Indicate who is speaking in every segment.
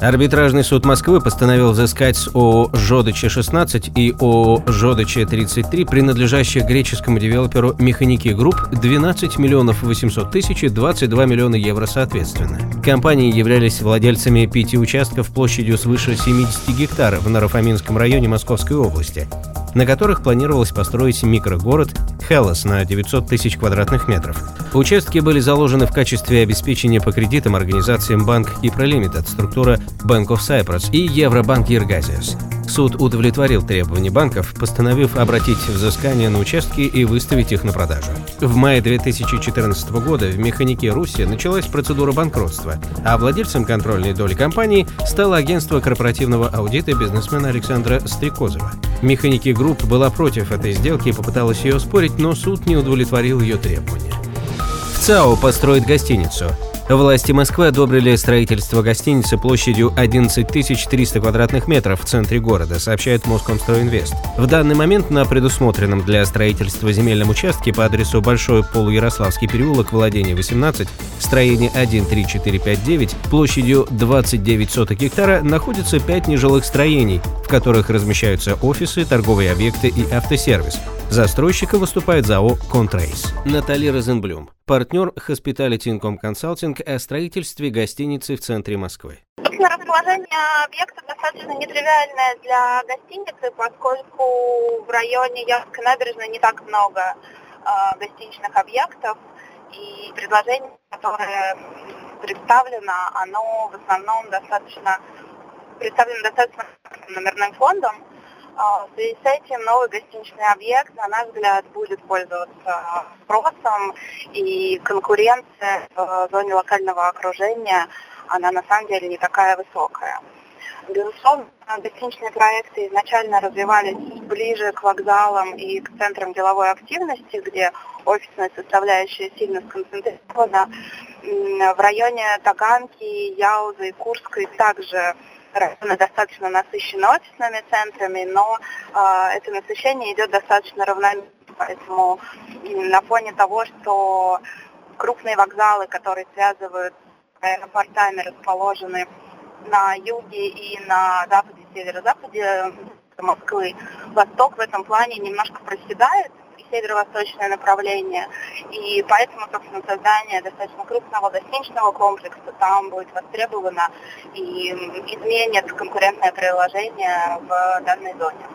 Speaker 1: Арбитражный суд Москвы постановил взыскать с ООО «Жодыча-16» и ООО «Жодыча-33», принадлежащих греческому девелоперу «Michaniki Group», 12 миллионов 800 тысяч и 22 миллиона евро соответственно. Компании являлись владельцами пяти участков площадью свыше 70 гектар в Нарафаминском районе Московской области на которых планировалось построить микрогород Хеллос на 900 тысяч квадратных метров. Участки были заложены в качестве обеспечения по кредитам организациям Банк и Prolimited, структура Bank of Cyprus и Евробанк Ергазиас. Суд удовлетворил требования банков, постановив обратить взыскание на участки и выставить их на продажу. В мае 2014 года в «Механике Руси» началась процедура банкротства, а владельцем контрольной доли компании стало агентство корпоративного аудита бизнесмена Александра Стрекозова. «Michaniki Group» была против этой сделки и попыталась ее оспорить, но суд не удовлетворил ее требования. ЦАО построит гостиницу. Власти Москвы одобрили строительство гостиницы площадью 11 300 квадратных метров в центре города, сообщает Москомстройинвест. В данный момент на предусмотренном для строительства земельном участке по адресу Большой Полуярославский переулок, владение 18, строение 13459, площадью 29 соток гектара находится 5 нежилых строений, в которых размещаются офисы, торговые объекты и автосервис. Застройщиком выступает ЗАО «Контрейс». Наталья Розенблюм, партнер Hospitality Income Consulting о строительстве гостиницы в центре Москвы.
Speaker 2: Расположение объекта достаточно нетривиальное для гостиницы, поскольку в районе Явской набережной не так много э, гостиничных объектов, и предложение, которое представлено, оно в основном достаточно представлено достаточно номерным фондом, в связи с этим новый гостиничный объект, на наш взгляд, будет пользоваться спросом, и конкуренция в зоне локального окружения, она на самом деле не такая высокая. Безусловно, гостиничные проекты изначально развивались ближе к вокзалам и к центрам деловой активности, где офисная составляющая сильно сконцентрирована. В районе Таганки, Яузы и Курской также районы достаточно насыщены офисными центрами, но э, это насыщение идет достаточно равномерно. Поэтому на фоне того, что крупные вокзалы, которые связывают аэропортами, расположены на юге и на западе, северо-западе Москвы, Восток в этом плане немножко проседает, северо-восточное направление. И поэтому, собственно, создание достаточно крупного гостиничного комплекса там будет востребовано и изменит конкурентное приложение в данной зоне.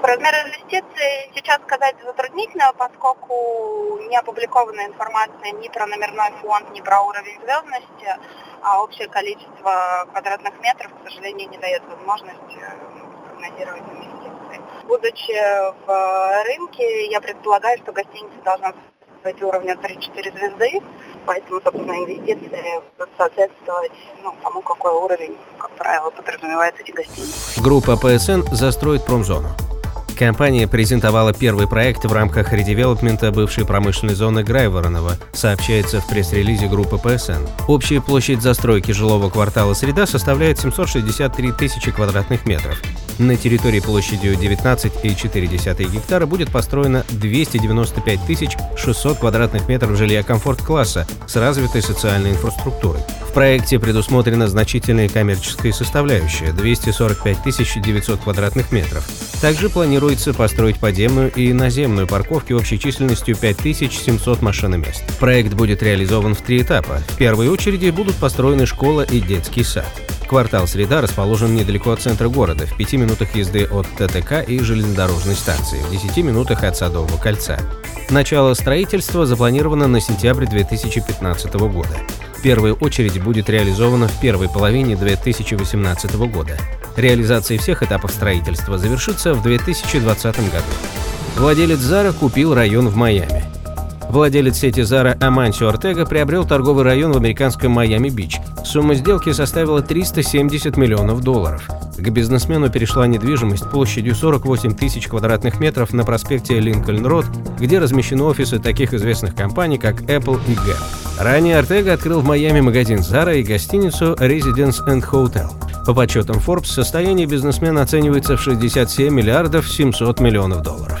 Speaker 2: Про размер инвестиций сейчас сказать затруднительно, поскольку не опубликована информация ни про номерной фонд, ни про уровень звездности, а общее количество квадратных метров, к сожалению, не дает возможности прогнозировать инвестиции. Будучи в э, рынке, я предполагаю, что гостиница должна быть уровня 3-4 звезды, поэтому, собственно, инвестиции будут соответствовать ну, тому, какой уровень, как правило, подразумевает эти гостиницы.
Speaker 1: Группа ПСН застроит промзону. Компания презентовала первый проект в рамках редевелопмента бывшей промышленной зоны Грайворонова, сообщается в пресс-релизе группы ПСН. Общая площадь застройки жилого квартала «Среда» составляет 763 тысячи квадратных метров. На территории площадью 19,4 гектара будет построено 295 600 квадратных метров жилья комфорт-класса с развитой социальной инфраструктурой. В проекте предусмотрена значительная коммерческая составляющая – 245 900 квадратных метров. Также планируется построить подземную и наземную парковки общей численностью 5700 машиномест. Проект будет реализован в три этапа. В первой очереди будут построены школа и детский сад. Квартал «Среда» расположен недалеко от центра города, в 5 минутах езды от ТТК и железнодорожной станции, в 10 минутах от Садового кольца. Начало строительства запланировано на сентябрь 2015 года. В первую очередь будет реализовано в первой половине 2018 года. Реализация всех этапов строительства завершится в 2020 году. Владелец Зара купил район в Майами. Владелец сети Zara Амансио Ортега приобрел торговый район в американском Майами-Бич. Сумма сделки составила 370 миллионов долларов. К бизнесмену перешла недвижимость площадью 48 тысяч квадратных метров на проспекте Линкольн-Род, где размещены офисы таких известных компаний, как Apple и Gap. Ранее Артега открыл в Майами магазин Zara и гостиницу Residence and Hotel. По подсчетам Forbes, состояние бизнесмена оценивается в 67 миллиардов 700 миллионов долларов.